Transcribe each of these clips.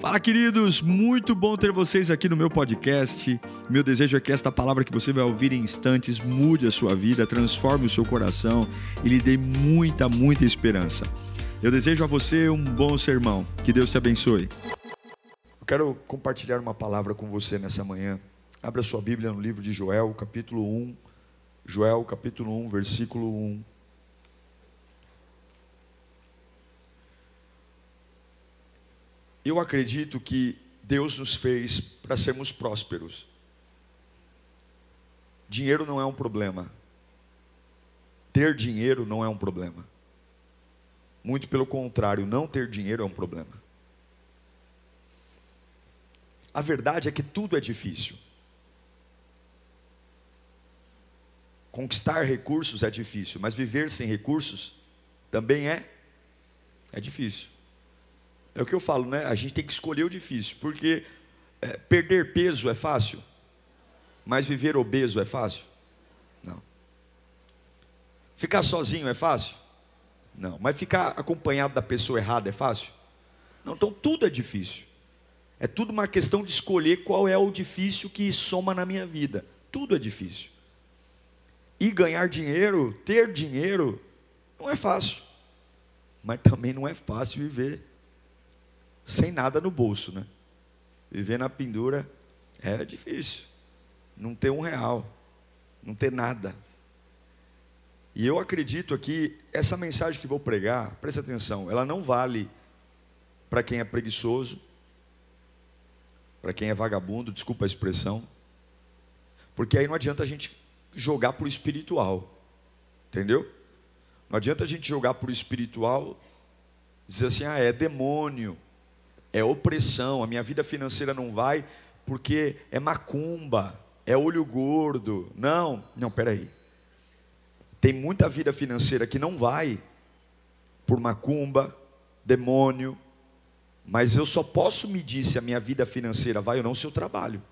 Fala, queridos! Muito bom ter vocês aqui no meu podcast. Meu desejo é que esta palavra que você vai ouvir em instantes mude a sua vida, transforme o seu coração e lhe dê muita, muita esperança. Eu desejo a você um bom sermão. Que Deus te abençoe. Eu quero compartilhar uma palavra com você nessa manhã. Abra sua Bíblia no livro de Joel, capítulo 1. Joel, capítulo 1, versículo 1. Eu acredito que Deus nos fez para sermos prósperos. Dinheiro não é um problema. Ter dinheiro não é um problema. Muito pelo contrário, não ter dinheiro é um problema. A verdade é que tudo é difícil. Conquistar recursos é difícil, mas viver sem recursos também é é difícil. É o que eu falo, né? A gente tem que escolher o difícil, porque é, perder peso é fácil, mas viver obeso é fácil? Não. Ficar sozinho é fácil? Não. Mas ficar acompanhado da pessoa errada é fácil? Não. Então tudo é difícil. É tudo uma questão de escolher qual é o difícil que soma na minha vida. Tudo é difícil. E ganhar dinheiro, ter dinheiro, não é fácil. Mas também não é fácil viver sem nada no bolso, né? Viver na pendura é difícil. Não ter um real, não ter nada. E eu acredito aqui, essa mensagem que vou pregar, preste atenção, ela não vale para quem é preguiçoso, para quem é vagabundo, desculpa a expressão, porque aí não adianta a gente jogar para o espiritual, entendeu? Não adianta a gente jogar para o espiritual, dizer assim, ah, é demônio, é opressão, a minha vida financeira não vai porque é macumba, é olho gordo. Não, não, peraí. Tem muita vida financeira que não vai por macumba, demônio, mas eu só posso medir se a minha vida financeira vai ou não se eu trabalho.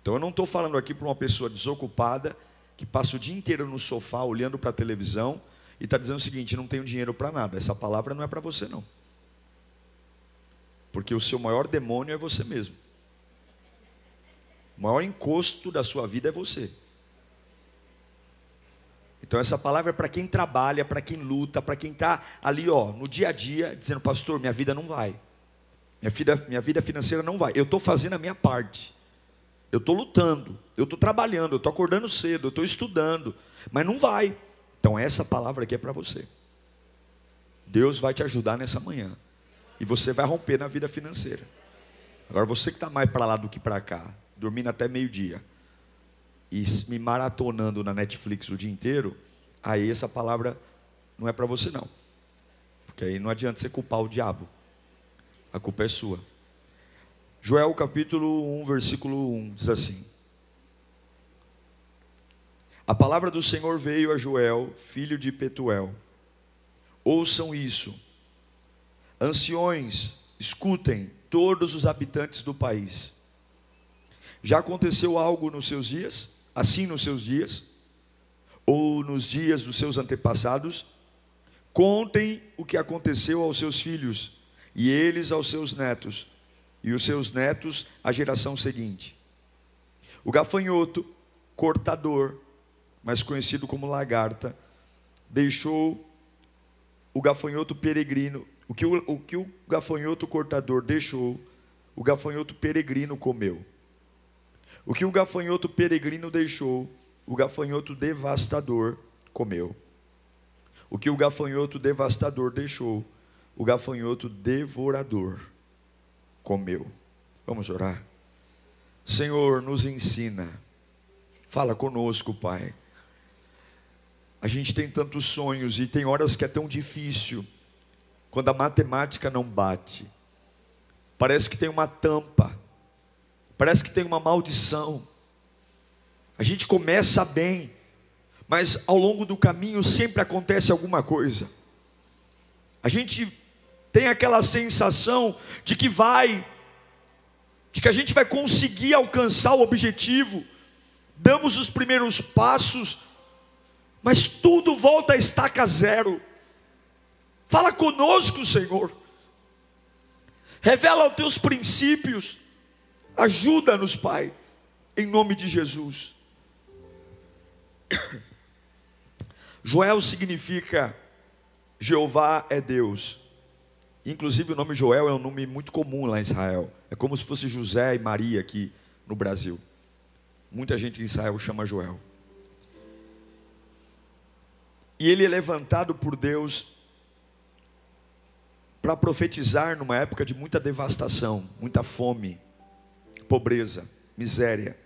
Então eu não estou falando aqui para uma pessoa desocupada que passa o dia inteiro no sofá olhando para a televisão e está dizendo o seguinte: não tenho dinheiro para nada. Essa palavra não é para você, não. Porque o seu maior demônio é você mesmo. O maior encosto da sua vida é você. Então essa palavra é para quem trabalha, para quem luta, para quem está ali, ó, no dia a dia, dizendo, pastor, minha vida não vai. Minha vida, minha vida financeira não vai. Eu estou fazendo a minha parte. Eu estou lutando, eu estou trabalhando, eu estou acordando cedo, eu estou estudando, mas não vai. Então essa palavra aqui é para você. Deus vai te ajudar nessa manhã. E você vai romper na vida financeira. Agora, você que está mais para lá do que para cá, dormindo até meio-dia, e me maratonando na Netflix o dia inteiro, aí essa palavra não é para você, não. Porque aí não adianta você culpar o diabo. A culpa é sua. Joel capítulo 1, versículo 1 diz assim: A palavra do Senhor veio a Joel, filho de Petuel. Ouçam isso Anciões, escutem, todos os habitantes do país. Já aconteceu algo nos seus dias? Assim nos seus dias? Ou nos dias dos seus antepassados? Contem o que aconteceu aos seus filhos, e eles aos seus netos, e os seus netos à geração seguinte. O gafanhoto, cortador, mais conhecido como lagarta, deixou o gafanhoto peregrino o que o, o que o gafanhoto cortador deixou, o gafanhoto peregrino comeu. O que o gafanhoto peregrino deixou, o gafanhoto devastador comeu. O que o gafanhoto devastador deixou, o gafanhoto devorador comeu. Vamos orar. Senhor, nos ensina. Fala conosco, Pai. A gente tem tantos sonhos e tem horas que é tão difícil quando a matemática não bate. Parece que tem uma tampa, parece que tem uma maldição. A gente começa bem, mas ao longo do caminho sempre acontece alguma coisa. A gente tem aquela sensação de que vai, de que a gente vai conseguir alcançar o objetivo, damos os primeiros passos, mas tudo volta a estaca zero. Fala conosco, Senhor. revela os teus princípios, ajuda-nos, Pai, em nome de Jesus. Joel significa Jeová é Deus. Inclusive o nome Joel é um nome muito comum lá em Israel. É como se fosse José e Maria aqui no Brasil. Muita gente em Israel chama Joel. E ele é levantado por Deus para profetizar numa época de muita devastação, muita fome, pobreza, miséria.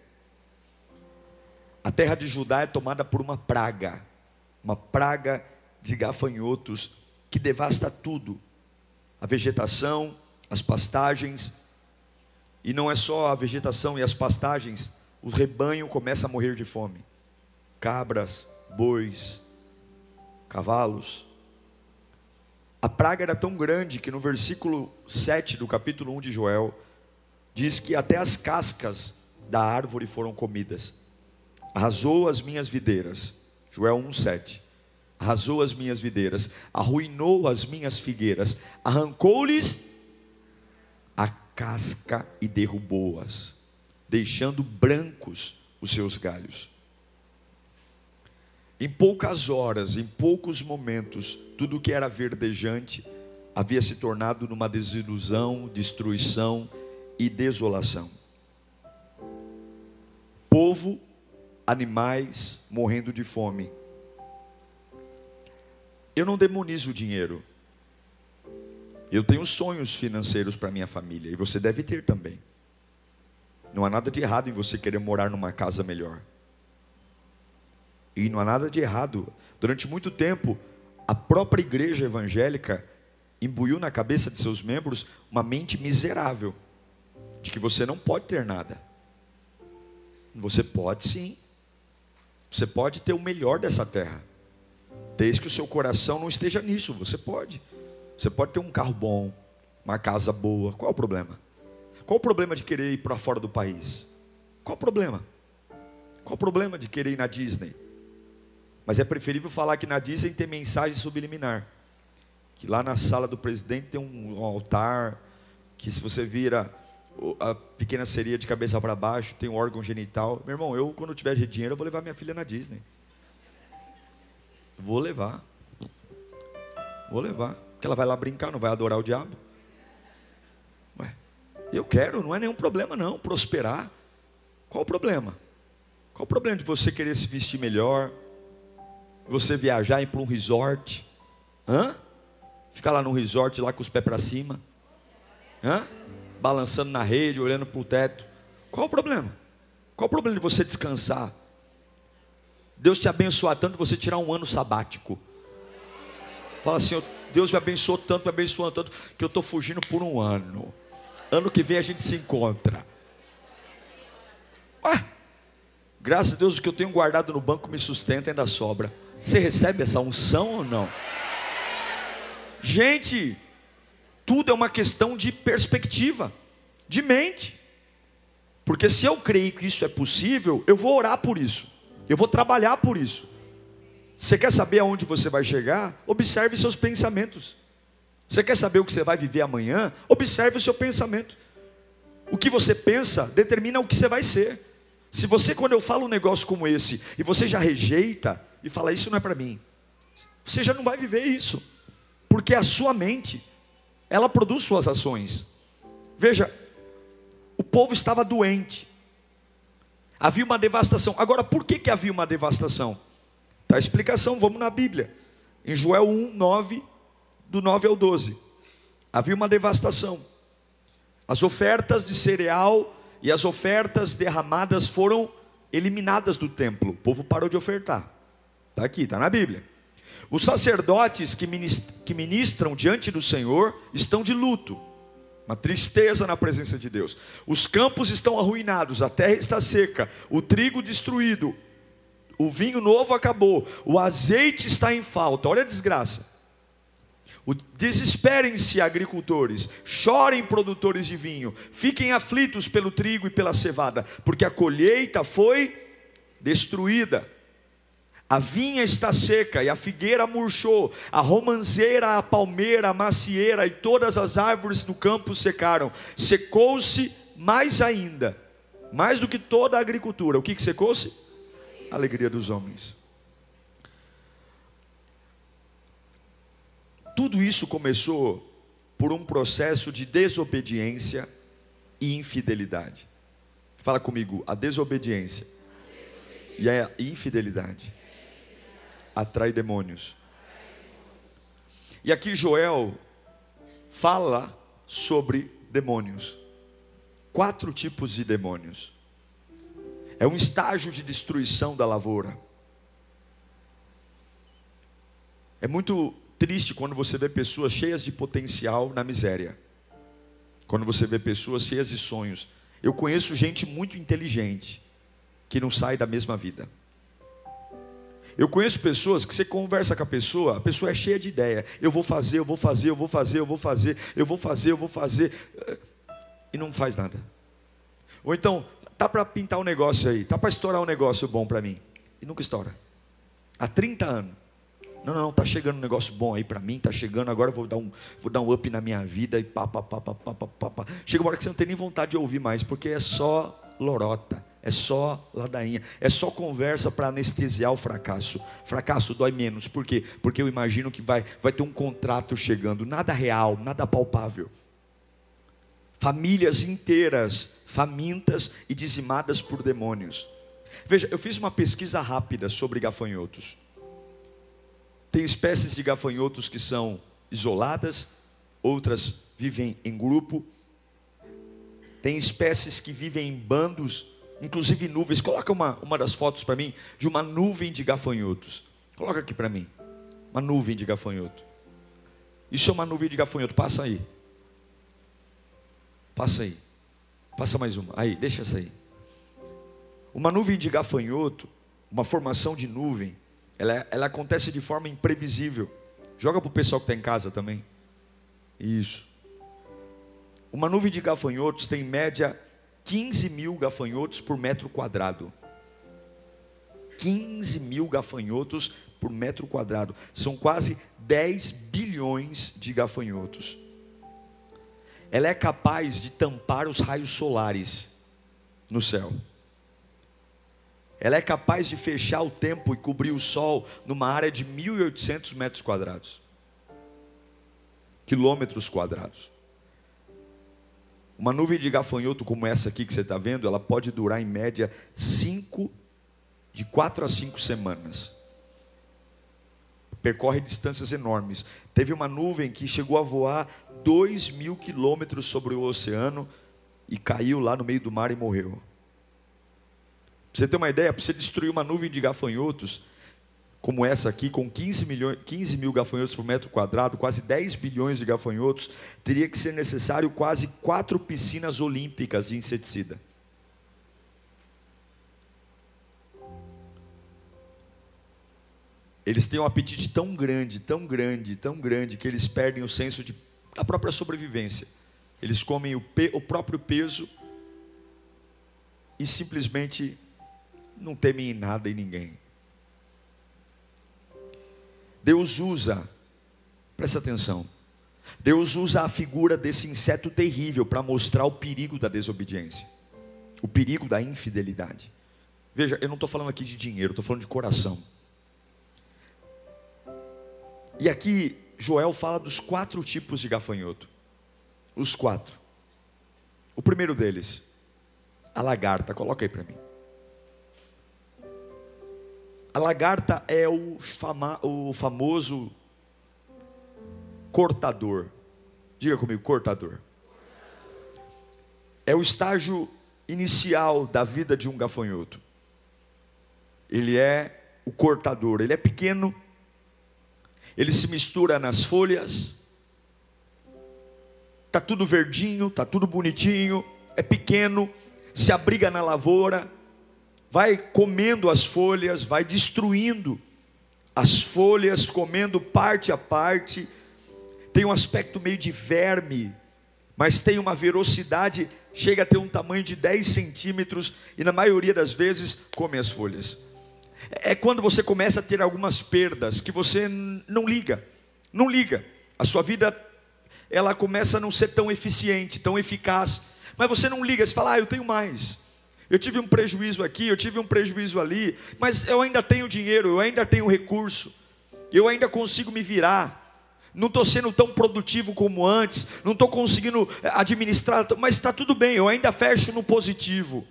A terra de Judá é tomada por uma praga, uma praga de gafanhotos que devasta tudo: a vegetação, as pastagens. E não é só a vegetação e as pastagens, o rebanho começa a morrer de fome. Cabras, bois, cavalos. A praga era tão grande que no versículo 7 do capítulo 1 de Joel, diz que até as cascas da árvore foram comidas. Arrasou as minhas videiras. Joel 1,7. Arrasou as minhas videiras, arruinou as minhas figueiras, arrancou-lhes a casca e derrubou-as, deixando brancos os seus galhos. Em poucas horas, em poucos momentos, tudo que era verdejante havia se tornado numa desilusão, destruição e desolação. Povo, animais morrendo de fome. Eu não demonizo o dinheiro. Eu tenho sonhos financeiros para minha família e você deve ter também. Não há nada de errado em você querer morar numa casa melhor. E não há nada de errado. Durante muito tempo, a própria igreja evangélica imbuiu na cabeça de seus membros uma mente miserável, de que você não pode ter nada. Você pode sim. Você pode ter o melhor dessa terra, desde que o seu coração não esteja nisso. Você pode. Você pode ter um carro bom, uma casa boa. Qual é o problema? Qual o problema de querer ir para fora do país? Qual o problema? Qual o problema de querer ir na Disney? Mas é preferível falar que na Disney tem mensagem subliminar. Que lá na sala do presidente tem um altar, que se você vira a pequena seria de cabeça para baixo, tem um órgão genital. Meu irmão, eu quando tiver dinheiro, eu vou levar minha filha na Disney. Vou levar. Vou levar. Porque ela vai lá brincar, não vai adorar o diabo. Ué, eu quero, não é nenhum problema não, prosperar. Qual o problema? Qual o problema de você querer se vestir melhor? Você viajar e ir para um resort, hã? Ficar lá no resort, lá com os pés para cima, hã? Balançando na rede, olhando para o teto. Qual o problema? Qual o problema de você descansar? Deus te abençoar tanto você tirar um ano sabático. Fala assim, Deus me abençoou tanto, me abençoou tanto, que eu estou fugindo por um ano. Ano que vem a gente se encontra. Ué, graças a Deus o que eu tenho guardado no banco me sustenta e ainda sobra. Você recebe essa unção ou não? Gente, tudo é uma questão de perspectiva, de mente. Porque se eu creio que isso é possível, eu vou orar por isso. Eu vou trabalhar por isso. Você quer saber aonde você vai chegar? Observe seus pensamentos. Você quer saber o que você vai viver amanhã? Observe o seu pensamento. O que você pensa determina o que você vai ser. Se você, quando eu falo um negócio como esse, e você já rejeita, e fala: Isso não é para mim. Você já não vai viver isso, porque a sua mente, ela produz suas ações. Veja, o povo estava doente, havia uma devastação. Agora, por que, que havia uma devastação? Tá a explicação, vamos na Bíblia, em Joel 1, 9, do 9 ao 12. Havia uma devastação. As ofertas de cereal e as ofertas derramadas foram eliminadas do templo. O povo parou de ofertar. Está aqui, está na Bíblia. Os sacerdotes que ministram diante do Senhor estão de luto, uma tristeza na presença de Deus. Os campos estão arruinados, a terra está seca, o trigo destruído, o vinho novo acabou, o azeite está em falta. Olha a desgraça. Desesperem-se, agricultores, chorem, produtores de vinho, fiquem aflitos pelo trigo e pela cevada, porque a colheita foi destruída A vinha está seca e a figueira murchou, a romanceira, a palmeira, a macieira e todas as árvores do campo secaram. Secou-se mais ainda, mais do que toda a agricultura. O que, que secou-se? A alegria dos homens. Tudo isso começou por um processo de desobediência e infidelidade. Fala comigo, a desobediência, e a infidelidade atrai demônios. E aqui Joel fala sobre demônios. Quatro tipos de demônios. É um estágio de destruição da lavoura. É muito triste quando você vê pessoas cheias de potencial na miséria. Quando você vê pessoas cheias de sonhos. Eu conheço gente muito inteligente que não sai da mesma vida. Eu conheço pessoas que você conversa com a pessoa, a pessoa é cheia de ideia. Eu vou fazer, eu vou fazer, eu vou fazer, eu vou fazer, eu vou fazer, eu vou fazer. E não faz nada. Ou então, tá para pintar um negócio aí, tá para estourar um negócio bom para mim. E nunca estoura. Há 30 anos. Não, não, tá chegando um negócio bom aí para mim, tá chegando, agora eu vou dar um, vou dar um up na minha vida e pá, pá, pá, pá, pá, pá, pá. Chega uma hora que você não tem nem vontade de ouvir mais, porque é só lorota é só ladainha, é só conversa para anestesiar o fracasso. Fracasso dói menos, por quê? Porque eu imagino que vai, vai ter um contrato chegando, nada real, nada palpável. Famílias inteiras famintas e dizimadas por demônios. Veja, eu fiz uma pesquisa rápida sobre gafanhotos. Tem espécies de gafanhotos que são isoladas, outras vivem em grupo. Tem espécies que vivem em bandos inclusive nuvens. Coloca uma, uma das fotos para mim de uma nuvem de gafanhotos. Coloca aqui para mim. Uma nuvem de gafanhoto. Isso é uma nuvem de gafanhoto. Passa aí. Passa aí. Passa mais uma. Aí, deixa essa aí. Uma nuvem de gafanhoto, uma formação de nuvem, ela, ela acontece de forma imprevisível. Joga para o pessoal que está em casa também. Isso. Uma nuvem de gafanhotos tem em média 15 mil gafanhotos por metro quadrado. 15 mil gafanhotos por metro quadrado. São quase 10 bilhões de gafanhotos. Ela é capaz de tampar os raios solares no céu. Ela é capaz de fechar o tempo e cobrir o sol numa área de 1.800 metros quadrados. Quilômetros quadrados. Uma nuvem de gafanhoto como essa aqui que você está vendo, ela pode durar em média cinco, de quatro a cinco semanas. Percorre distâncias enormes. Teve uma nuvem que chegou a voar dois mil quilômetros sobre o oceano e caiu lá no meio do mar e morreu. Para você ter uma ideia, para você destruir uma nuvem de gafanhotos, como essa aqui, com 15, milhões, 15 mil gafanhotos por metro quadrado, quase 10 bilhões de gafanhotos, teria que ser necessário quase quatro piscinas olímpicas de inseticida. Eles têm um apetite tão grande, tão grande, tão grande, que eles perdem o senso de, da própria sobrevivência. Eles comem o, pe, o próprio peso e simplesmente não temem nada e ninguém. Deus usa, presta atenção, Deus usa a figura desse inseto terrível para mostrar o perigo da desobediência, o perigo da infidelidade. Veja, eu não estou falando aqui de dinheiro, estou falando de coração. E aqui Joel fala dos quatro tipos de gafanhoto. Os quatro. O primeiro deles, a lagarta, coloca aí para mim. A lagarta é o, fama, o famoso cortador. Diga comigo, cortador. É o estágio inicial da vida de um gafanhoto. Ele é o cortador. Ele é pequeno, ele se mistura nas folhas, está tudo verdinho, está tudo bonitinho, é pequeno, se abriga na lavoura, vai comendo as folhas, vai destruindo as folhas, comendo parte a parte. Tem um aspecto meio de verme, mas tem uma velocidade, chega a ter um tamanho de 10 centímetros e na maioria das vezes come as folhas. É quando você começa a ter algumas perdas que você não liga, não liga. A sua vida ela começa a não ser tão eficiente, tão eficaz. Mas você não liga, você fala, ah, eu tenho mais. Eu tive um prejuízo aqui, eu tive um prejuízo ali, mas eu ainda tenho dinheiro, eu ainda tenho recurso, eu ainda consigo me virar. Não estou sendo tão produtivo como antes, não estou conseguindo eh, administrar, mas está tudo bem, eu ainda fecho no positivo.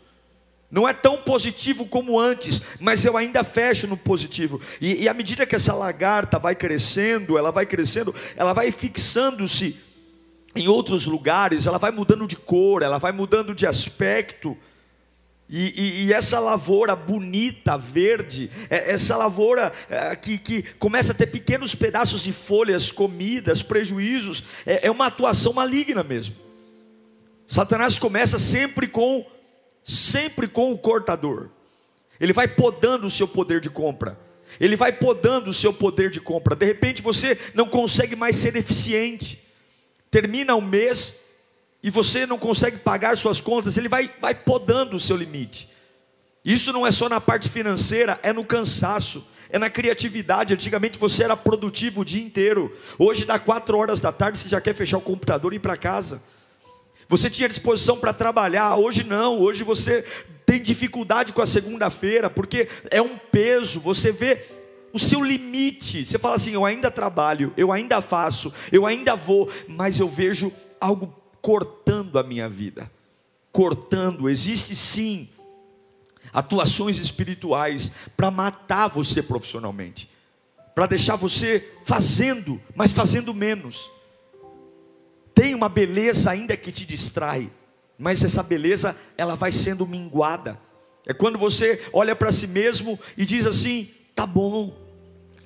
Não é tão positivo como antes, mas eu ainda fecho no positivo. E, e à medida que essa lagarta vai crescendo, ela vai crescendo, ela vai fixando-se em outros lugares, ela vai mudando de cor, ela vai mudando de aspecto. E, e, e, essa lavoura bonita, verde, é, essa lavoura é, que, que, começa a ter pequenos pedaços de folhas, comidas, prejuízos, é, é uma atuação maligna mesmo. Satanás começa sempre com, sempre com o cortador. Ele vai podando o seu poder de compra. Ele vai podando o seu poder de compra. De repente você não consegue mais ser eficiente. Termina o mês, e você não consegue pagar suas contas, ele vai, vai podando o seu limite. Isso não é só na parte financeira, é no cansaço, é na criatividade. Antigamente você era produtivo o dia inteiro, hoje dá quatro horas da tarde você já quer fechar o computador e ir para casa. Você tinha disposição para trabalhar, hoje não, hoje você tem dificuldade com a segunda-feira, porque é um peso, você vê o seu limite. Você fala assim: eu ainda trabalho, eu ainda faço, eu ainda vou, mas eu vejo algo cortando a minha vida. Cortando, existe sim atuações espirituais para matar você profissionalmente, para deixar você fazendo, mas fazendo menos. Tem uma beleza ainda que te distrai, mas essa beleza ela vai sendo minguada. É quando você olha para si mesmo e diz assim: tá bom,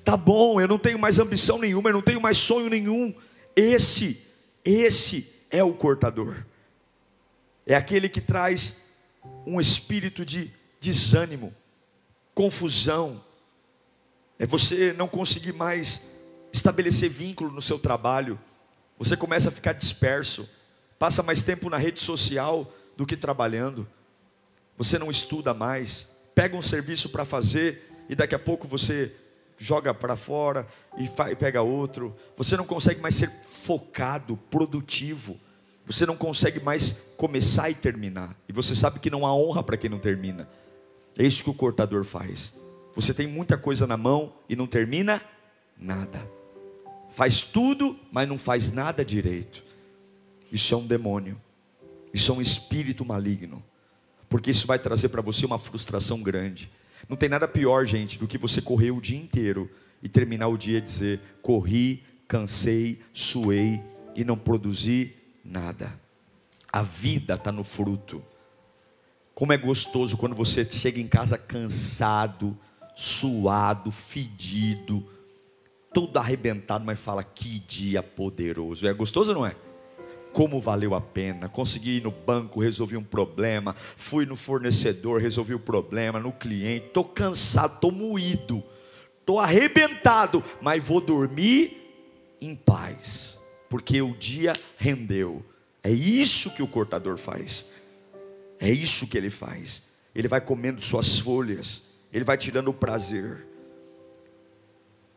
tá bom, eu não tenho mais ambição nenhuma, eu não tenho mais sonho nenhum. Esse, esse é o cortador. É aquele que traz um espírito de desânimo, confusão. É você não conseguir mais estabelecer vínculo no seu trabalho. Você começa a ficar disperso, passa mais tempo na rede social do que trabalhando. Você não estuda mais, pega um serviço para fazer e daqui a pouco você joga para fora e pega outro. Você não consegue mais ser focado, produtivo. Você não consegue mais começar e terminar. E você sabe que não há honra para quem não termina. É isso que o cortador faz. Você tem muita coisa na mão e não termina nada. Faz tudo, mas não faz nada direito. Isso é um demônio. Isso é um espírito maligno. Porque isso vai trazer para você uma frustração grande. Não tem nada pior, gente, do que você correr o dia inteiro e terminar o dia e dizer: corri, cansei, suei e não produzi nada. A vida está no fruto. Como é gostoso quando você chega em casa cansado, suado, fedido, todo arrebentado, mas fala: que dia poderoso. É gostoso ou não é? Como valeu a pena. Consegui ir no banco, resolvi um problema. Fui no fornecedor, resolvi o problema. No cliente, estou cansado, estou moído, estou arrebentado, mas vou dormir em paz, porque o dia rendeu. É isso que o cortador faz. É isso que ele faz. Ele vai comendo suas folhas, ele vai tirando o prazer.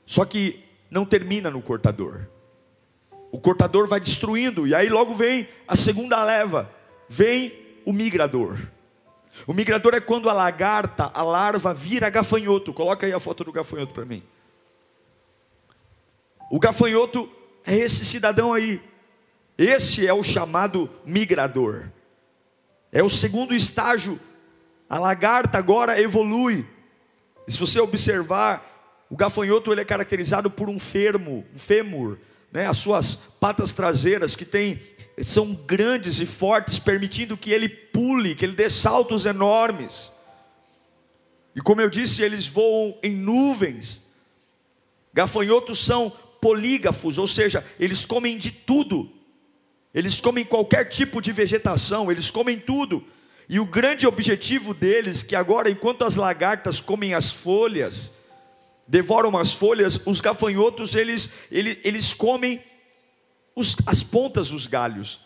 Só que não termina no cortador. O cortador vai destruindo, e aí logo vem a segunda leva, vem o migrador. O migrador é quando a lagarta, a larva, vira gafanhoto. Coloca aí a foto do gafanhoto para mim. O gafanhoto é esse cidadão aí. Esse é o chamado migrador. É o segundo estágio. A lagarta agora evolui. E se você observar, o gafanhoto ele é caracterizado por um fermo, um fêmur né, as suas patas traseiras que tem, são grandes e fortes, permitindo que ele pule, que ele dê saltos enormes. E como eu disse, eles voam em nuvens. Gafanhotos são polígafos, ou seja, eles comem de tudo. Eles comem qualquer tipo de vegetação, eles comem tudo. E o grande objetivo deles, que agora, enquanto as lagartas comem as folhas, devoram as folhas, os gafanhotos eles, eles, eles comem os, as pontas dos galhos,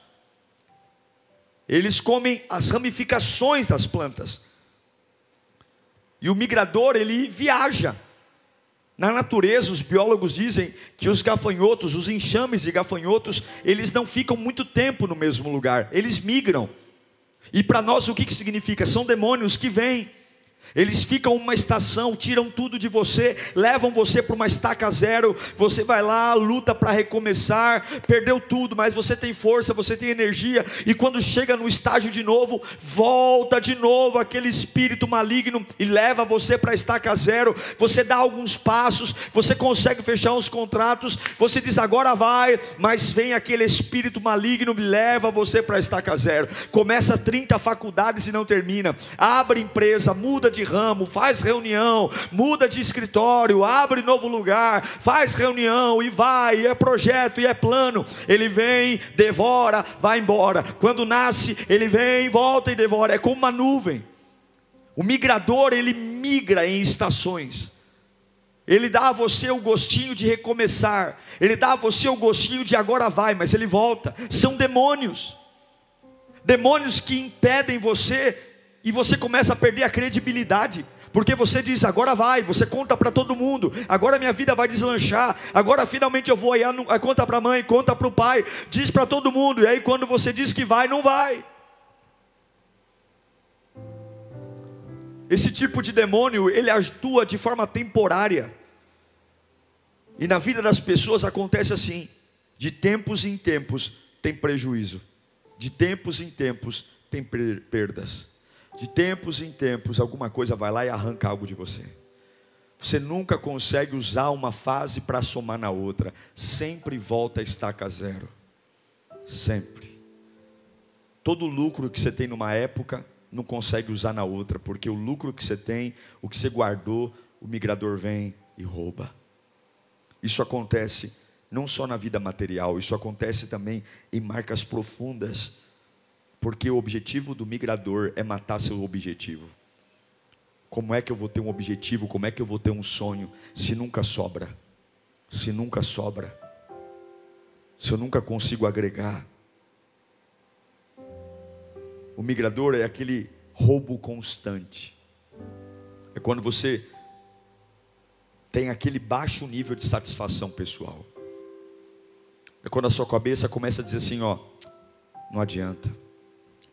eles comem as ramificações das plantas. E o migrador, ele viaja. Na natureza, os biólogos dizem que os gafanhotos, os enxames de gafanhotos, eles não ficam muito tempo no mesmo lugar, eles migram. E para nós o que, que significa? São demônios que vêm eles ficam uma estação, tiram tudo de você, levam você para uma estaca zero. Você vai lá, luta para recomeçar, perdeu tudo, mas você tem força, você tem energia. E quando chega no estágio de novo, volta de novo aquele espírito maligno e leva você para a estaca zero. Você dá alguns passos, você consegue fechar uns contratos. Você diz agora vai, mas vem aquele espírito maligno e leva você para a estaca zero. Começa 30 faculdades e não termina. Abre empresa, muda de ramo, faz reunião, muda de escritório, abre novo lugar, faz reunião e vai, e é projeto e é plano. Ele vem, devora, vai embora. Quando nasce, ele vem, volta e devora. É como uma nuvem. O migrador, ele migra em estações. Ele dá a você o gostinho de recomeçar. Ele dá a você o gostinho de agora vai, mas ele volta. São demônios. Demônios que impedem você e você começa a perder a credibilidade. Porque você diz, agora vai, você conta para todo mundo, agora minha vida vai deslanchar, agora finalmente eu vou aí, conta para a mãe, conta para o pai, diz para todo mundo, e aí quando você diz que vai, não vai. Esse tipo de demônio, ele atua de forma temporária. E na vida das pessoas acontece assim: de tempos em tempos tem prejuízo, de tempos em tempos tem perdas. De tempos em tempos, alguma coisa vai lá e arranca algo de você. Você nunca consegue usar uma fase para somar na outra. Sempre volta a estaca zero. Sempre. Todo lucro que você tem numa época, não consegue usar na outra, porque o lucro que você tem, o que você guardou, o migrador vem e rouba. Isso acontece não só na vida material, isso acontece também em marcas profundas porque o objetivo do migrador é matar seu objetivo. Como é que eu vou ter um objetivo? Como é que eu vou ter um sonho se nunca sobra? Se nunca sobra? Se eu nunca consigo agregar? O migrador é aquele roubo constante. É quando você tem aquele baixo nível de satisfação pessoal. É quando a sua cabeça começa a dizer assim, ó, não adianta.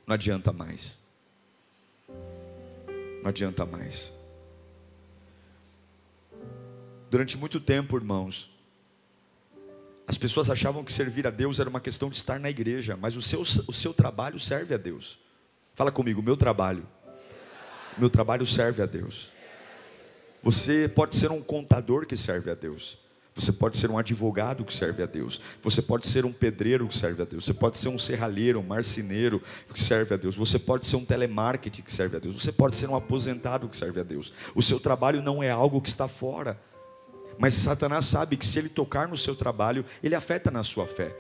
Não adianta mais. Não adianta mais. Durante muito tempo, irmãos, as pessoas achavam que servir a Deus era uma questão de estar na igreja, mas o seu, o seu trabalho serve a Deus. Fala comigo, meu trabalho. Meu trabalho serve a Deus. Você pode ser um contador que serve a Deus. Você pode ser um advogado que serve a Deus. Você pode ser um pedreiro que serve a Deus. Você pode ser um serralheiro, um marceneiro que serve a Deus. Você pode ser um telemarketing que serve a Deus. Você pode ser um aposentado que serve a Deus. O seu trabalho não é algo que está fora. Mas Satanás sabe que se ele tocar no seu trabalho, ele afeta na sua fé.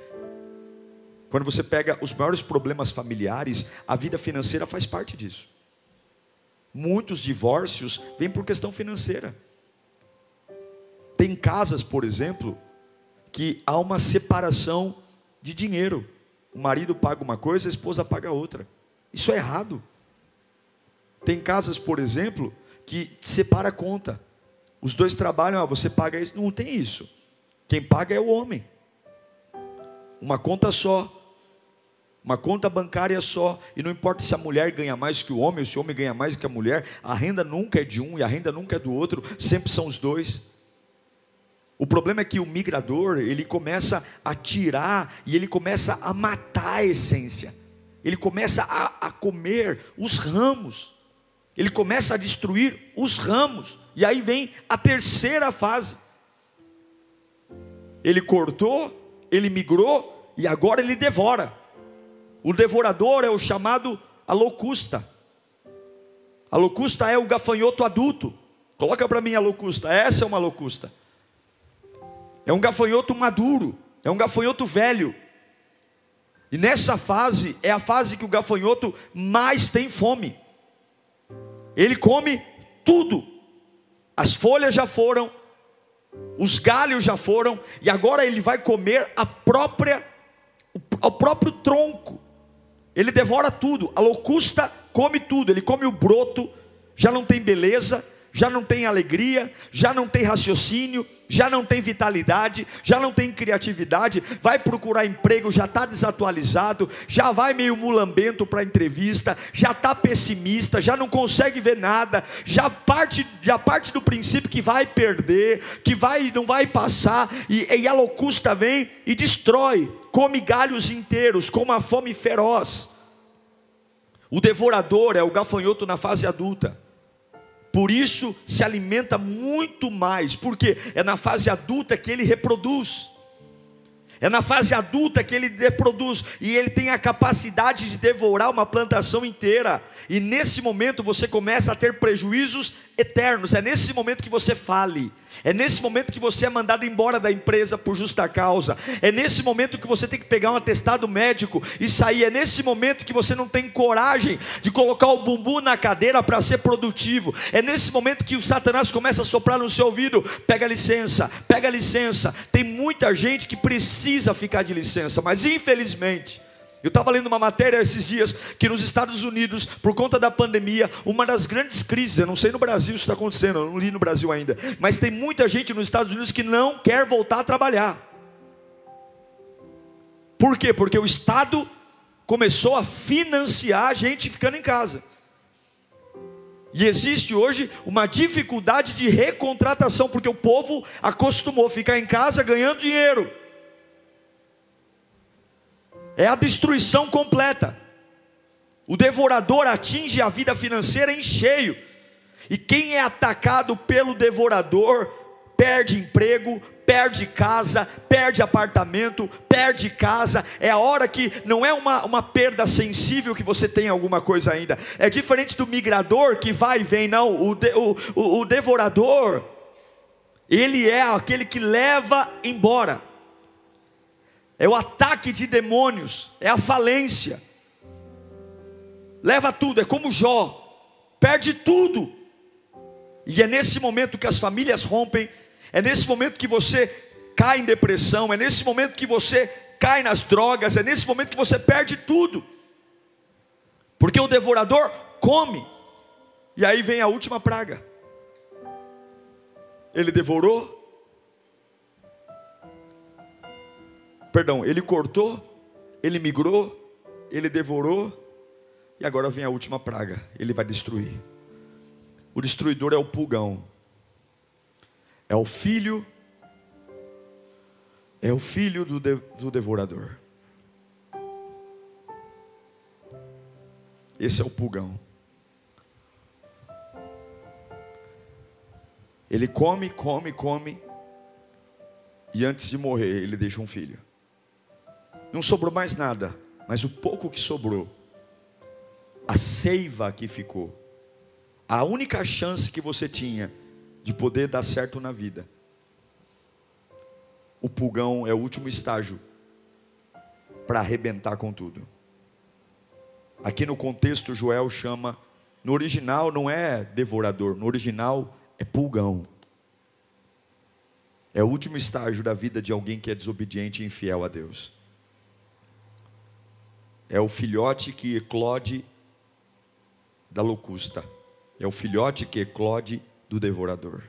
Quando você pega os maiores problemas familiares, a vida financeira faz parte disso. Muitos divórcios vêm por questão financeira. Tem casas, por exemplo, que há uma separação de dinheiro. O marido paga uma coisa, a esposa paga outra. Isso é errado. Tem casas, por exemplo, que separa a conta. Os dois trabalham, ah, você paga isso. Não tem isso. Quem paga é o homem. Uma conta só. Uma conta bancária só. E não importa se a mulher ganha mais que o homem, ou se o homem ganha mais que a mulher, a renda nunca é de um e a renda nunca é do outro, sempre são os dois. O problema é que o migrador, ele começa a tirar e ele começa a matar a essência. Ele começa a, a comer os ramos. Ele começa a destruir os ramos. E aí vem a terceira fase. Ele cortou, ele migrou e agora ele devora. O devorador é o chamado a locusta. A locusta é o gafanhoto adulto. Coloca para mim a locusta. Essa é uma locusta. É um gafanhoto maduro, é um gafanhoto velho. E nessa fase é a fase que o gafanhoto mais tem fome. Ele come tudo. As folhas já foram, os galhos já foram, e agora ele vai comer a própria o próprio tronco. Ele devora tudo. A locusta come tudo, ele come o broto, já não tem beleza, já não tem alegria, já não tem raciocínio, já não tem vitalidade, já não tem criatividade, vai procurar emprego, já está desatualizado, já vai meio mulambento para entrevista, já está pessimista, já não consegue ver nada, já parte, já parte do princípio que vai perder, que vai, não vai passar, e, e a locusta vem e destrói, come galhos inteiros, com uma fome feroz. O devorador é o gafanhoto na fase adulta. Por isso se alimenta muito mais, porque é na fase adulta que ele reproduz. É na fase adulta que ele reproduz e ele tem a capacidade de devorar uma plantação inteira. E nesse momento você começa a ter prejuízos eternos. É nesse momento que você fale. É nesse momento que você é mandado embora da empresa por justa causa. É nesse momento que você tem que pegar um atestado médico e sair. É nesse momento que você não tem coragem de colocar o bumbum na cadeira para ser produtivo. É nesse momento que o Satanás começa a soprar no seu ouvido: pega licença, pega licença. Tem muita gente que precisa ficar de licença, mas infelizmente eu estava lendo uma matéria esses dias que nos Estados Unidos, por conta da pandemia, uma das grandes crises, eu não sei no Brasil se está acontecendo, eu não li no Brasil ainda, mas tem muita gente nos Estados Unidos que não quer voltar a trabalhar. Por quê? Porque o Estado começou a financiar a gente ficando em casa. E existe hoje uma dificuldade de recontratação, porque o povo acostumou a ficar em casa ganhando dinheiro. É a destruição completa. O devorador atinge a vida financeira em cheio. E quem é atacado pelo devorador perde emprego, perde casa, perde apartamento, perde casa. É a hora que não é uma, uma perda sensível que você tem alguma coisa ainda. É diferente do migrador que vai e vem, não. O, de, o, o, o devorador, ele é aquele que leva embora é o ataque de demônios, é a falência. Leva tudo, é como Jó, perde tudo. E é nesse momento que as famílias rompem, é nesse momento que você cai em depressão, é nesse momento que você cai nas drogas, é nesse momento que você perde tudo. Porque o devorador come. E aí vem a última praga. Ele devorou Perdão, ele cortou, ele migrou, ele devorou, e agora vem a última praga: ele vai destruir. O destruidor é o pulgão, é o filho, é o filho do, de, do devorador. Esse é o pulgão. Ele come, come, come, e antes de morrer, ele deixa um filho. Não sobrou mais nada, mas o pouco que sobrou, a seiva que ficou, a única chance que você tinha de poder dar certo na vida. O pulgão é o último estágio para arrebentar com tudo. Aqui no contexto, Joel chama, no original não é devorador, no original é pulgão. É o último estágio da vida de alguém que é desobediente e infiel a Deus é o filhote que eclode da locusta, é o filhote que eclode do devorador.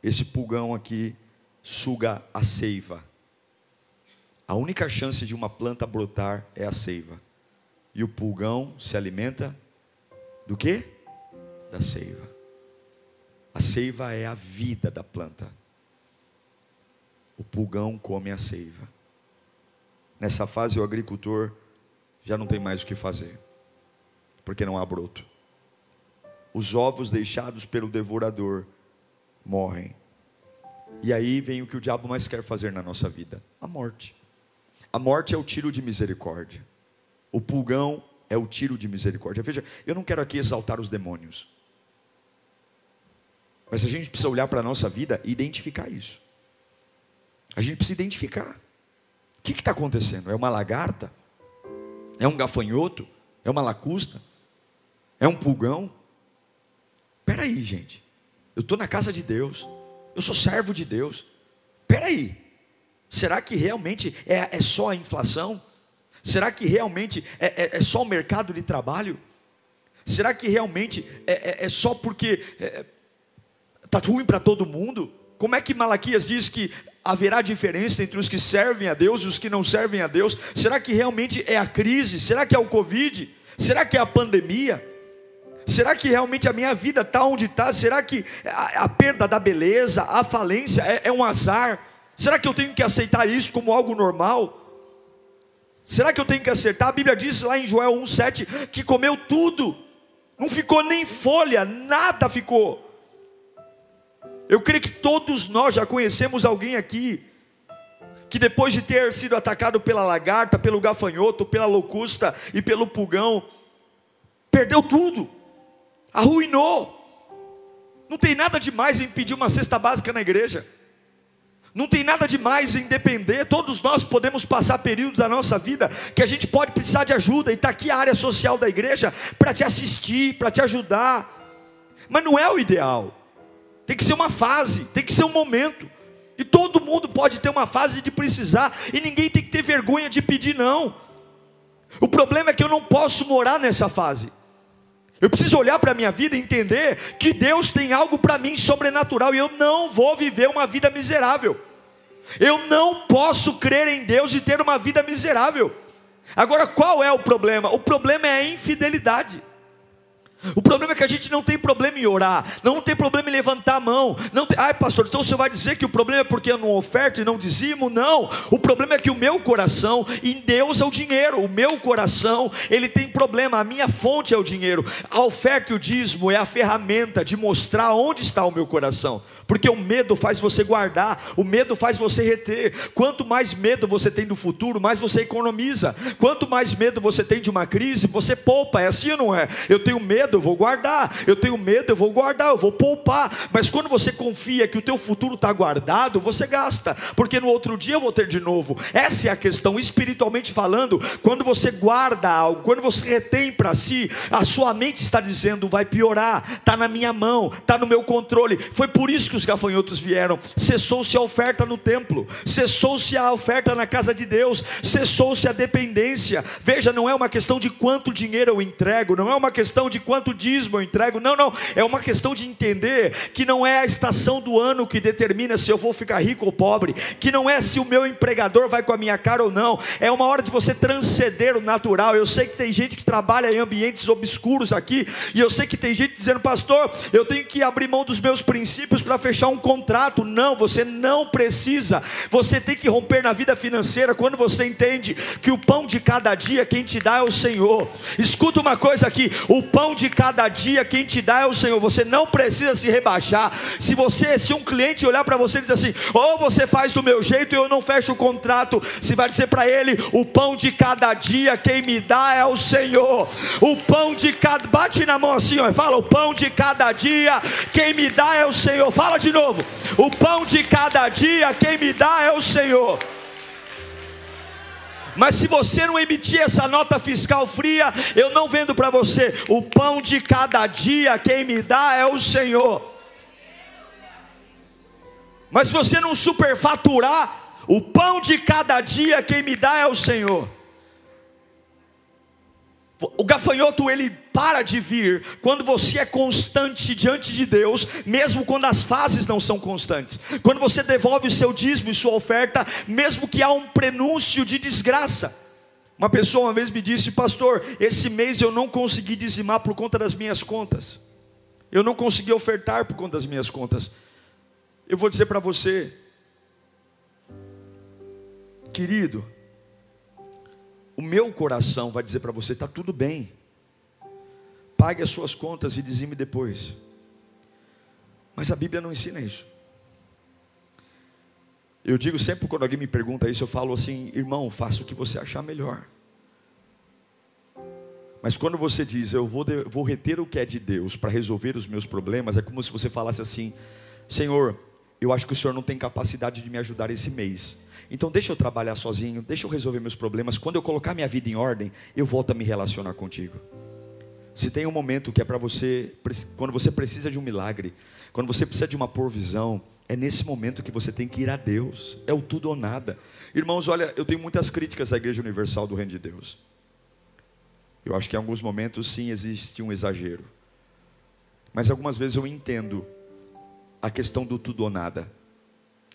Esse pulgão aqui suga a seiva. A única chance de uma planta brotar é a seiva. E o pulgão se alimenta do que? Da seiva. A seiva é a vida da planta. O pulgão come a seiva. Nessa fase, o agricultor já não tem mais o que fazer, porque não há broto. Os ovos deixados pelo devorador morrem. E aí vem o que o diabo mais quer fazer na nossa vida: a morte. A morte é o tiro de misericórdia. O pulgão é o tiro de misericórdia. Veja, eu não quero aqui exaltar os demônios. Mas a gente precisa olhar para a nossa vida e identificar isso. A gente precisa identificar. O que está acontecendo? É uma lagarta? É um gafanhoto? É uma lacusta? É um pulgão? Espera aí, gente. Eu estou na casa de Deus. Eu sou servo de Deus. Espera aí. Será que realmente é, é, só a inflação? Será que realmente é, é, é só o mercado de trabalho? Será que realmente é, é, é só porque é, Está ruim para todo mundo? Como é que Malaquias diz que haverá diferença entre os que servem a Deus e os que não servem a Deus? Será que realmente é a crise? Será que é o Covid? Será que é a pandemia? Será que realmente a minha vida está onde está? Será que a, perda da beleza, a falência é, é um azar? Será que eu tenho que aceitar isso como algo normal? Será que eu tenho que acertar? A Bíblia diz lá em Joel 1,7 que comeu tudo, não ficou nem folha, nada ficou. Eu creio que todos nós já conhecemos alguém aqui que depois de ter sido atacado pela lagarta, pelo gafanhoto, pela locusta e pelo pulgão, perdeu tudo arruinou. Não tem nada demais em pedir uma cesta básica na igreja. Não tem nada demais em depender. Todos nós podemos passar períodos da nossa vida que a gente pode precisar de ajuda. E está aqui a área social da igreja para te assistir, para te ajudar. Mas não é o ideal. Tem que ser uma fase, tem que ser um momento. E todo mundo pode ter uma fase de precisar. E ninguém tem que ter vergonha de pedir, não. O problema é que eu não posso morar nessa fase. Eu preciso olhar para a minha vida e entender que Deus tem algo para mim sobrenatural e eu não vou viver uma vida miserável. Eu não posso crer em Deus e ter uma vida miserável. Agora, qual é o problema? O problema é a infidelidade. O problema é que a gente não tem problema em orar, não tem problema em levantar a mão. Não tem... Ai, pastor, então você vai dizer que o problema é porque eu não oferto e não dizimo? Não. O problema é que o meu coração em Deus é o dinheiro. O meu coração, ele tem problema. A minha fonte é o dinheiro. A oferta e o dízimo é a ferramenta de mostrar onde está o meu coração. Porque o medo faz você guardar, o medo faz você reter. Quanto mais medo você tem do futuro, mais você economiza. Quanto mais medo você tem de uma crise, você poupa. É assim ou não é? Eu tenho medo medo, eu vou guardar. Eu tenho medo, eu vou guardar, eu vou poupar. Mas quando você confia que o teu futuro está guardado, você gasta, porque no outro dia eu vou ter de novo. Essa é a questão, espiritualmente falando, quando você guarda algo, quando você retém para si, a sua mente está dizendo, vai piorar, está na minha mão, está no meu controle. Foi por isso que os gafanhotos vieram. Cessou-se a oferta no templo, cessou-se a oferta na casa de Deus, cessou-se a dependência. Veja, não é uma questão de quanto dinheiro eu entrego, não é uma questão de quanto quanto dízimo eu entrego. Não, não. É uma questão de entender que não é a estação do ano que determina se eu vou ficar rico ou pobre, que não é se o meu empregador vai com a minha cara ou não. É uma hora de você transcender o natural. Eu sei que tem gente que trabalha em ambientes obscuros aqui, e eu sei que tem gente dizendo, pastor, eu tenho que abrir mão dos meus princípios para fechar um contrato. Não, você não precisa. Você tem que romper na vida financeira quando você entende que o pão de cada dia quem te dá é o Senhor. Escuta uma coisa aqui: o pão de cada dia quem te dá é o Senhor. Você não precisa se rebaixar. Se você, se um cliente olhar para você e dizer assim, ou você faz do meu jeito e eu não fecho o contrato, você vai dizer para ele: o pão de cada dia quem me dá é o Senhor. O pão de cada, bate na mão assim, ó, fala: o pão de cada dia quem me dá é o Senhor. Fala de novo: o pão de cada dia quem me dá é o Senhor. Mas se você não emitir essa nota fiscal fria, eu não vendo para você. O pão de cada dia, quem me dá é o Senhor. Mas se você não superfaturar, o pão de cada dia, quem me dá é o Senhor. O gafanhoto ele para de vir quando você é constante diante de Deus, mesmo quando as fases não são constantes. Quando você devolve o seu dízimo e sua oferta, mesmo que há um prenúncio de desgraça. Uma pessoa uma vez me disse, pastor, esse mês eu não consegui dizimar por conta das minhas contas. Eu não consegui ofertar por conta das minhas contas. Eu vou dizer para você, querido, o meu coração vai dizer para você: está tudo bem, pague as suas contas e dizime depois. Mas a Bíblia não ensina isso. Eu digo sempre quando alguém me pergunta isso, eu falo assim, irmão, faça o que você achar melhor. Mas quando você diz, eu vou, de, vou reter o que é de Deus para resolver os meus problemas, é como se você falasse assim: Senhor, eu acho que o Senhor não tem capacidade de me ajudar esse mês. Então deixa eu trabalhar sozinho, deixa eu resolver meus problemas. Quando eu colocar minha vida em ordem, eu volto a me relacionar contigo. Se tem um momento que é para você, quando você precisa de um milagre, quando você precisa de uma provisão, é nesse momento que você tem que ir a Deus. É o tudo ou nada. Irmãos, olha, eu tenho muitas críticas à Igreja Universal do Reino de Deus. Eu acho que em alguns momentos sim existe um exagero. Mas algumas vezes eu entendo a questão do tudo ou nada.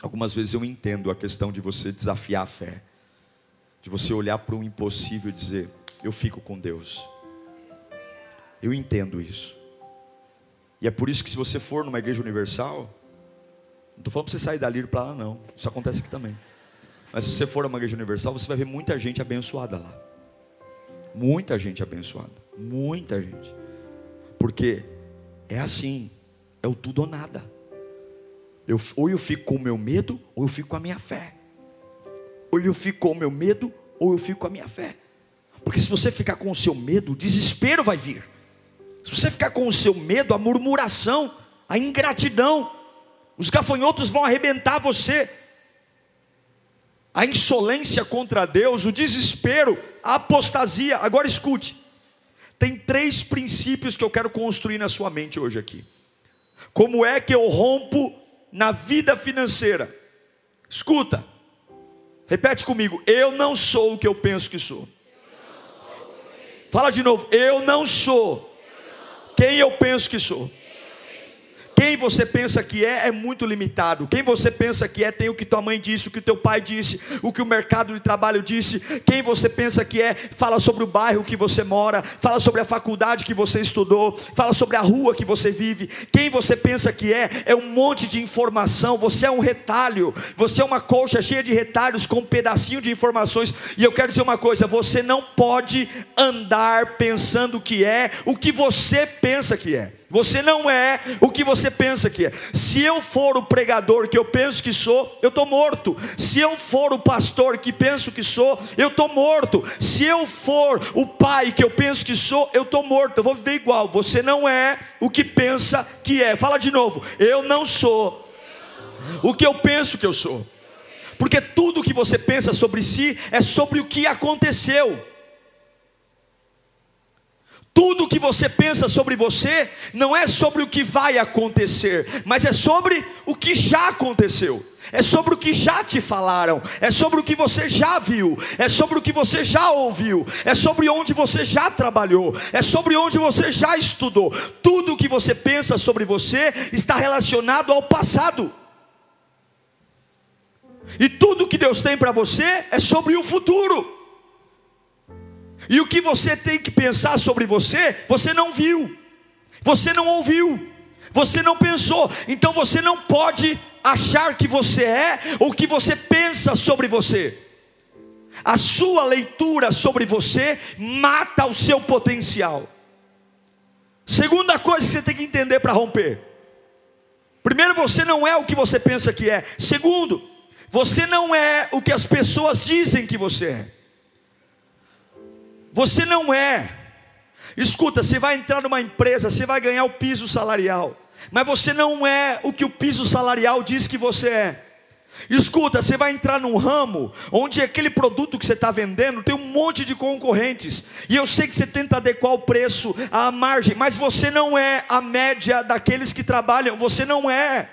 Algumas vezes eu entendo a questão de você desafiar a fé, de você olhar para o impossível e dizer: Eu fico com Deus. Eu entendo isso. E é por isso que se você for numa igreja universal, não estou falando para você sair dali para lá, não. Isso acontece aqui também. Mas se você for numa igreja universal, você vai ver muita gente abençoada lá. Muita gente abençoada. Muita gente. Porque é assim. É o tudo ou nada. Eu, ou eu fico com o meu medo, ou eu fico com a minha fé. Ou eu fico com o meu medo, ou eu fico com a minha fé. Porque se você ficar com o seu medo, o desespero vai vir. Se você ficar com o seu medo, a murmuração, a ingratidão, os gafanhotos vão arrebentar você. A insolência contra Deus, o desespero, a apostasia. Agora escute. Tem três princípios que eu quero construir na sua mente hoje aqui. Como é que eu rompo na vida financeira? Escuta. Repete comigo. Eu não sou o que eu penso que sou. Fala de novo. Eu não sou quem eu penso que sou. Quem você pensa que é, é muito limitado. Quem você pensa que é, tem o que tua mãe disse, o que teu pai disse, o que o mercado de trabalho disse. Quem você pensa que é, fala sobre o bairro que você mora, fala sobre a faculdade que você estudou, fala sobre a rua que você vive. Quem você pensa que é, é um monte de informação. Você é um retalho, você é uma colcha cheia de retalhos com um pedacinho de informações. E eu quero dizer uma coisa: você não pode andar pensando que é o que você pensa que é. Você não é o que você pensa que é. Se eu for o pregador que eu penso que sou, eu estou morto. Se eu for o pastor que penso que sou, eu estou morto. Se eu for o pai que eu penso que sou, eu estou morto. Eu vou viver igual. Você não é o que pensa que é. Fala de novo. Eu não sou o que eu penso que eu sou. Porque tudo que você pensa sobre si é sobre o que aconteceu. Tudo que você pensa sobre você não é sobre o que vai acontecer, mas é sobre o que já aconteceu. É sobre o que já te falaram, é sobre o que você já viu, é sobre o que você já ouviu, é sobre onde você já trabalhou, é sobre onde você já estudou. Tudo o que você pensa sobre você está relacionado ao passado. E tudo que Deus tem para você é sobre o futuro. E o que você tem que pensar sobre você, você não viu, você não ouviu, você não pensou, então você não pode achar que você é ou que você pensa sobre você. A sua leitura sobre você mata o seu potencial. Segunda coisa que você tem que entender para romper. Primeiro, você não é o que você pensa que é. Segundo, você não é o que as pessoas dizem que você é. Você não é. Escuta, você vai entrar numa empresa, você vai ganhar o piso salarial, mas você não é o que o piso salarial diz que você é. Escuta, você vai entrar num ramo onde aquele produto que você está vendendo tem um monte de concorrentes, e eu sei que você tenta adequar o preço à margem, mas você não é a média daqueles que trabalham, você não é.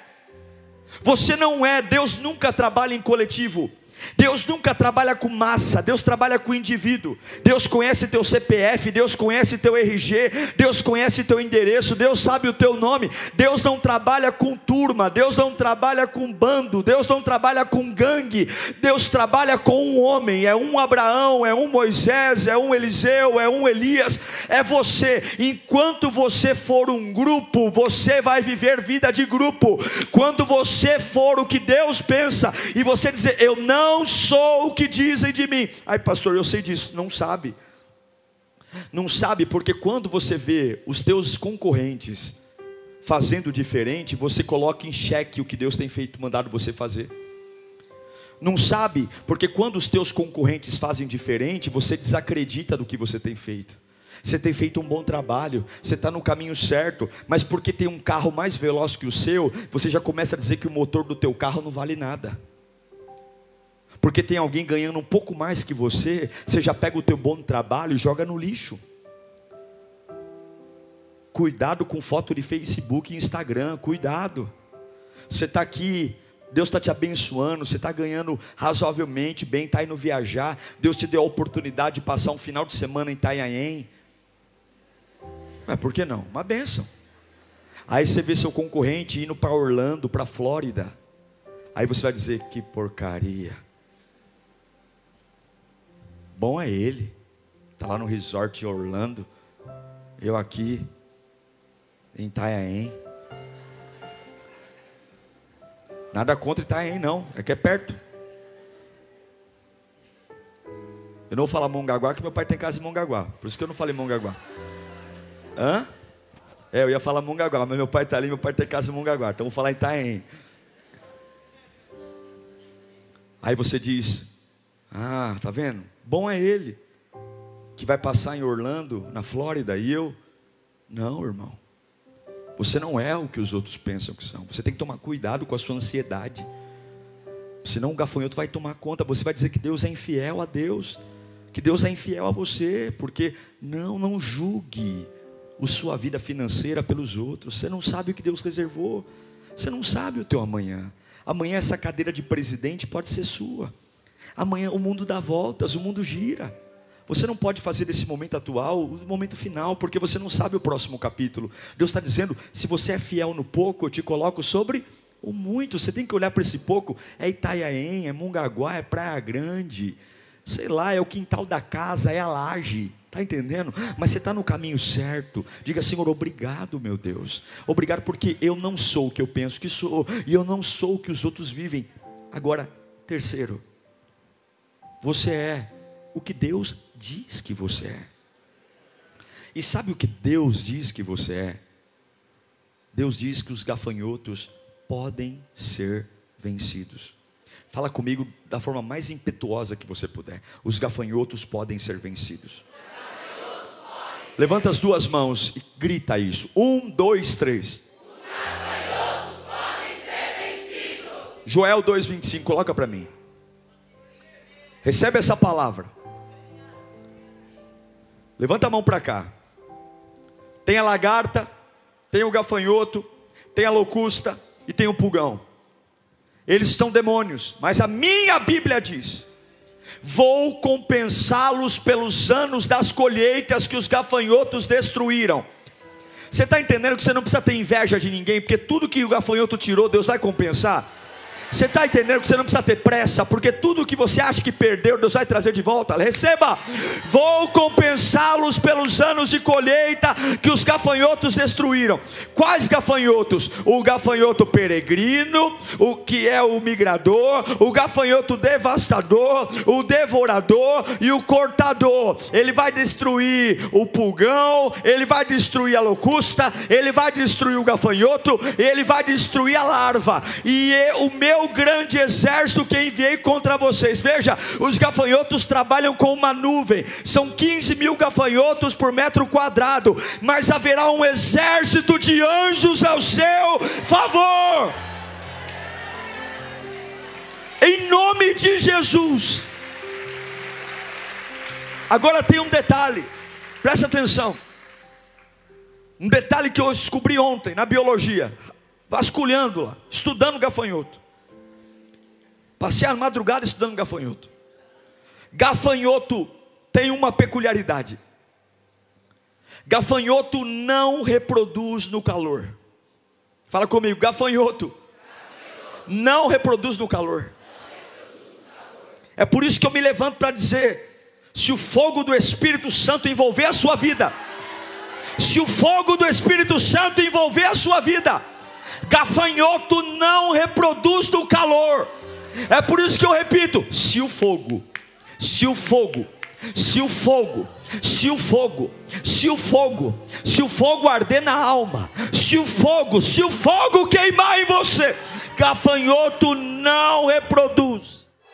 Você não é, Deus nunca trabalha em coletivo. Deus nunca trabalha com massa, Deus trabalha com indivíduo. Deus conhece teu CPF, Deus conhece teu RG, Deus conhece teu endereço, Deus sabe o teu nome. Deus não trabalha com turma, Deus não trabalha com bando, Deus não trabalha com gangue. Deus trabalha com um homem, é um Abraão, é um Moisés, é um Eliseu, é um Elias, é você. Enquanto você for um grupo, você vai viver vida de grupo. Quando você for o que Deus pensa e você dizer eu não não sou o que dizem de mim. Ai, pastor, eu sei disso. Não sabe. Não sabe porque quando você vê os teus concorrentes fazendo diferente, você coloca em xeque o que Deus tem feito, mandado você fazer. Não sabe porque quando os teus concorrentes fazem diferente, você desacredita do que você tem feito. Você tem feito um bom trabalho, você está no caminho certo, mas porque tem um carro mais veloz que o seu, você já começa a dizer que o motor do teu carro não vale nada porque tem alguém ganhando um pouco mais que você, você já pega o teu bom trabalho e joga no lixo. Cuidado com foto de Facebook e Instagram, cuidado. Você está aqui, Deus está te abençoando, você está ganhando razoavelmente bem, está indo viajar, Deus te deu a oportunidade de passar um final de semana em Itanhaém. Mas por que não? Uma benção. Aí você vê seu concorrente indo para Orlando, para Flórida. Aí você vai dizer: que porcaria. Bom é ele. Está lá no resort de Orlando. Eu aqui em Itanhaém. Nada contra Itanhaém, não. É que é perto. Eu não vou falar Mongaguá, porque meu pai tem casa em Mongaguá. Por isso que eu não falei Mongaguá. Hã? É, eu ia falar Mongaguá, mas meu pai está ali, meu pai tem casa em Mongaguá. Então eu vou falar Itaém. Aí você diz: Ah, tá vendo? Bom é ele que vai passar em Orlando, na Flórida, e eu. Não, irmão. Você não é o que os outros pensam que são. Você tem que tomar cuidado com a sua ansiedade. Senão o gafanhoto vai tomar conta. Você vai dizer que Deus é infiel a Deus. Que Deus é infiel a você. Porque não, não julgue a sua vida financeira pelos outros. Você não sabe o que Deus reservou. Você não sabe o teu amanhã. Amanhã essa cadeira de presidente pode ser sua. Amanhã o mundo dá voltas, o mundo gira. Você não pode fazer desse momento atual o momento final, porque você não sabe o próximo capítulo. Deus está dizendo: se você é fiel no pouco, eu te coloco sobre o muito. Você tem que olhar para esse pouco. É Itaiaém, é Mungaguá, é Praia Grande, sei lá, é o quintal da casa, é a laje. Está entendendo? Mas você está no caminho certo. Diga, Senhor, obrigado, meu Deus. Obrigado porque eu não sou o que eu penso que sou, e eu não sou o que os outros vivem. Agora, terceiro, você é o que Deus diz que você é. E sabe o que Deus diz que você é? Deus diz que os gafanhotos podem ser vencidos. Fala comigo da forma mais impetuosa que você puder. Os gafanhotos podem ser vencidos. Levanta as duas mãos e grita isso. Um, dois, três. Joel 2,25, coloca para mim. Recebe essa palavra. Levanta a mão para cá. Tem a lagarta, tem o gafanhoto, tem a locusta e tem o pulgão. Eles são demônios, mas a minha Bíblia diz: Vou compensá-los pelos anos das colheitas que os gafanhotos destruíram. Você está entendendo que você não precisa ter inveja de ninguém, porque tudo que o gafanhoto tirou, Deus vai compensar? Você está entendendo que você não precisa ter pressa, porque tudo que você acha que perdeu, Deus vai trazer de volta. Receba, vou compensá-los pelos anos de colheita que os gafanhotos destruíram. Quais gafanhotos? O gafanhoto peregrino, o que é o migrador, o gafanhoto devastador, o devorador e o cortador. Ele vai destruir o pulgão, ele vai destruir a locusta, ele vai destruir o gafanhoto, ele vai destruir a larva. E o meu meu grande exército que enviei contra vocês. Veja, os gafanhotos trabalham com uma nuvem, são 15 mil gafanhotos por metro quadrado, mas haverá um exército de anjos ao seu favor. Em nome de Jesus. Agora tem um detalhe, presta atenção. Um detalhe que eu descobri ontem na biologia, vasculhando lá, estudando gafanhoto. Passei a madrugada estudando gafanhoto. Gafanhoto tem uma peculiaridade. Gafanhoto não reproduz no calor. Fala comigo, gafanhoto, gafanhoto. Não, reproduz no calor. É por isso que eu me levanto para dizer: se o fogo do Espírito Santo envolver a sua vida, se o fogo do Espírito Santo envolver a sua vida, gafanhoto não reproduz no calor. É por isso que eu repito: se o fogo, se o fogo, se o fogo, se o fogo, se o fogo, se o fogo arder na alma, se o fogo, se o fogo queimar em você, gafanhoto não reproduz.